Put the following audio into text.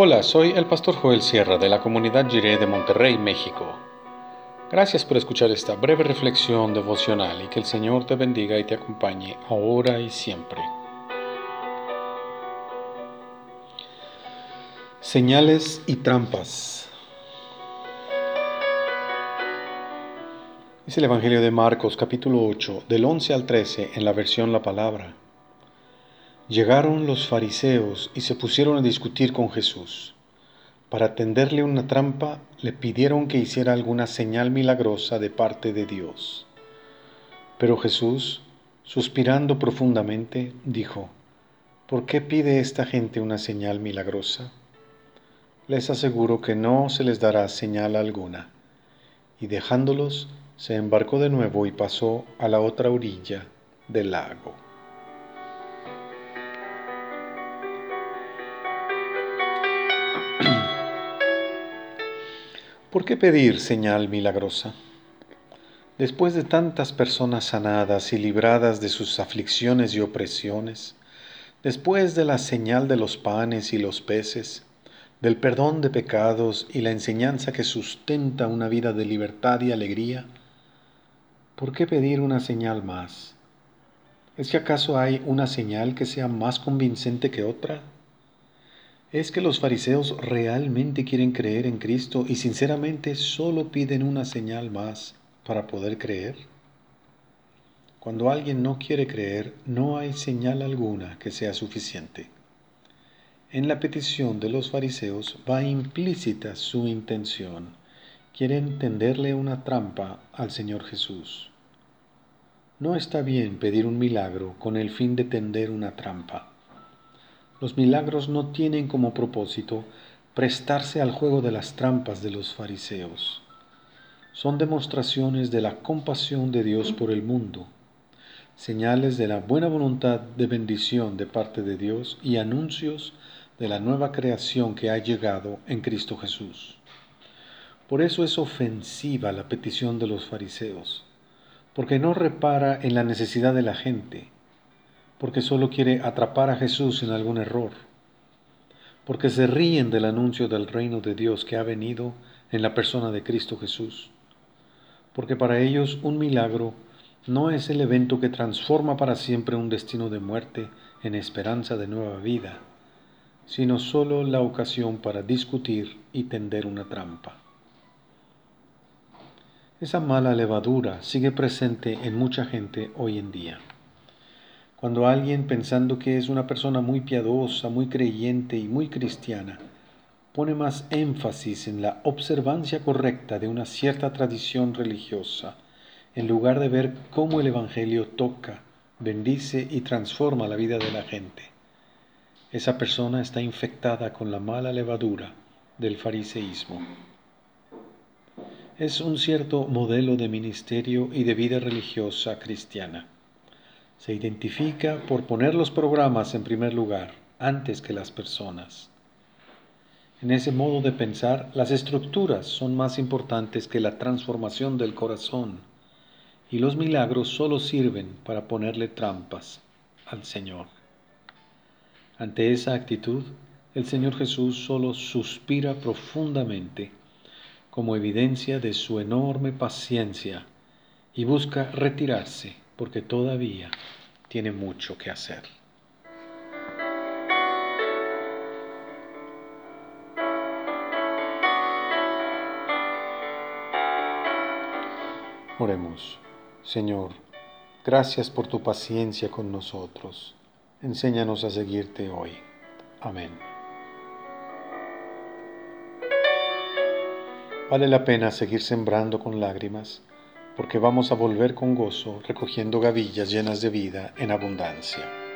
Hola, soy el pastor Joel Sierra de la comunidad Jiré de Monterrey, México. Gracias por escuchar esta breve reflexión devocional y que el Señor te bendiga y te acompañe ahora y siempre. Señales y trampas. Es el Evangelio de Marcos capítulo 8, del 11 al 13 en la versión La Palabra. Llegaron los fariseos y se pusieron a discutir con Jesús. Para tenderle una trampa, le pidieron que hiciera alguna señal milagrosa de parte de Dios. Pero Jesús, suspirando profundamente, dijo, ¿Por qué pide esta gente una señal milagrosa? Les aseguro que no se les dará señal alguna. Y dejándolos, se embarcó de nuevo y pasó a la otra orilla del lago. ¿Por qué pedir señal milagrosa? Después de tantas personas sanadas y libradas de sus aflicciones y opresiones, después de la señal de los panes y los peces, del perdón de pecados y la enseñanza que sustenta una vida de libertad y alegría, ¿por qué pedir una señal más? ¿Es que acaso hay una señal que sea más convincente que otra? Es que los fariseos realmente quieren creer en Cristo y sinceramente solo piden una señal más para poder creer? Cuando alguien no quiere creer, no hay señal alguna que sea suficiente. En la petición de los fariseos va implícita su intención. Quieren tenderle una trampa al Señor Jesús. No está bien pedir un milagro con el fin de tender una trampa. Los milagros no tienen como propósito prestarse al juego de las trampas de los fariseos. Son demostraciones de la compasión de Dios por el mundo, señales de la buena voluntad de bendición de parte de Dios y anuncios de la nueva creación que ha llegado en Cristo Jesús. Por eso es ofensiva la petición de los fariseos, porque no repara en la necesidad de la gente, porque solo quiere atrapar a Jesús en algún error, porque se ríen del anuncio del reino de Dios que ha venido en la persona de Cristo Jesús, porque para ellos un milagro no es el evento que transforma para siempre un destino de muerte en esperanza de nueva vida, sino solo la ocasión para discutir y tender una trampa. Esa mala levadura sigue presente en mucha gente hoy en día. Cuando alguien, pensando que es una persona muy piadosa, muy creyente y muy cristiana, pone más énfasis en la observancia correcta de una cierta tradición religiosa, en lugar de ver cómo el Evangelio toca, bendice y transforma la vida de la gente. Esa persona está infectada con la mala levadura del fariseísmo. Es un cierto modelo de ministerio y de vida religiosa cristiana se identifica por poner los programas en primer lugar, antes que las personas. En ese modo de pensar, las estructuras son más importantes que la transformación del corazón, y los milagros solo sirven para ponerle trampas al Señor. Ante esa actitud, el Señor Jesús solo suspira profundamente como evidencia de su enorme paciencia y busca retirarse porque todavía tiene mucho que hacer. Oremos. Señor, gracias por tu paciencia con nosotros. Enséñanos a seguirte hoy. Amén. Vale la pena seguir sembrando con lágrimas porque vamos a volver con gozo recogiendo gavillas llenas de vida en abundancia.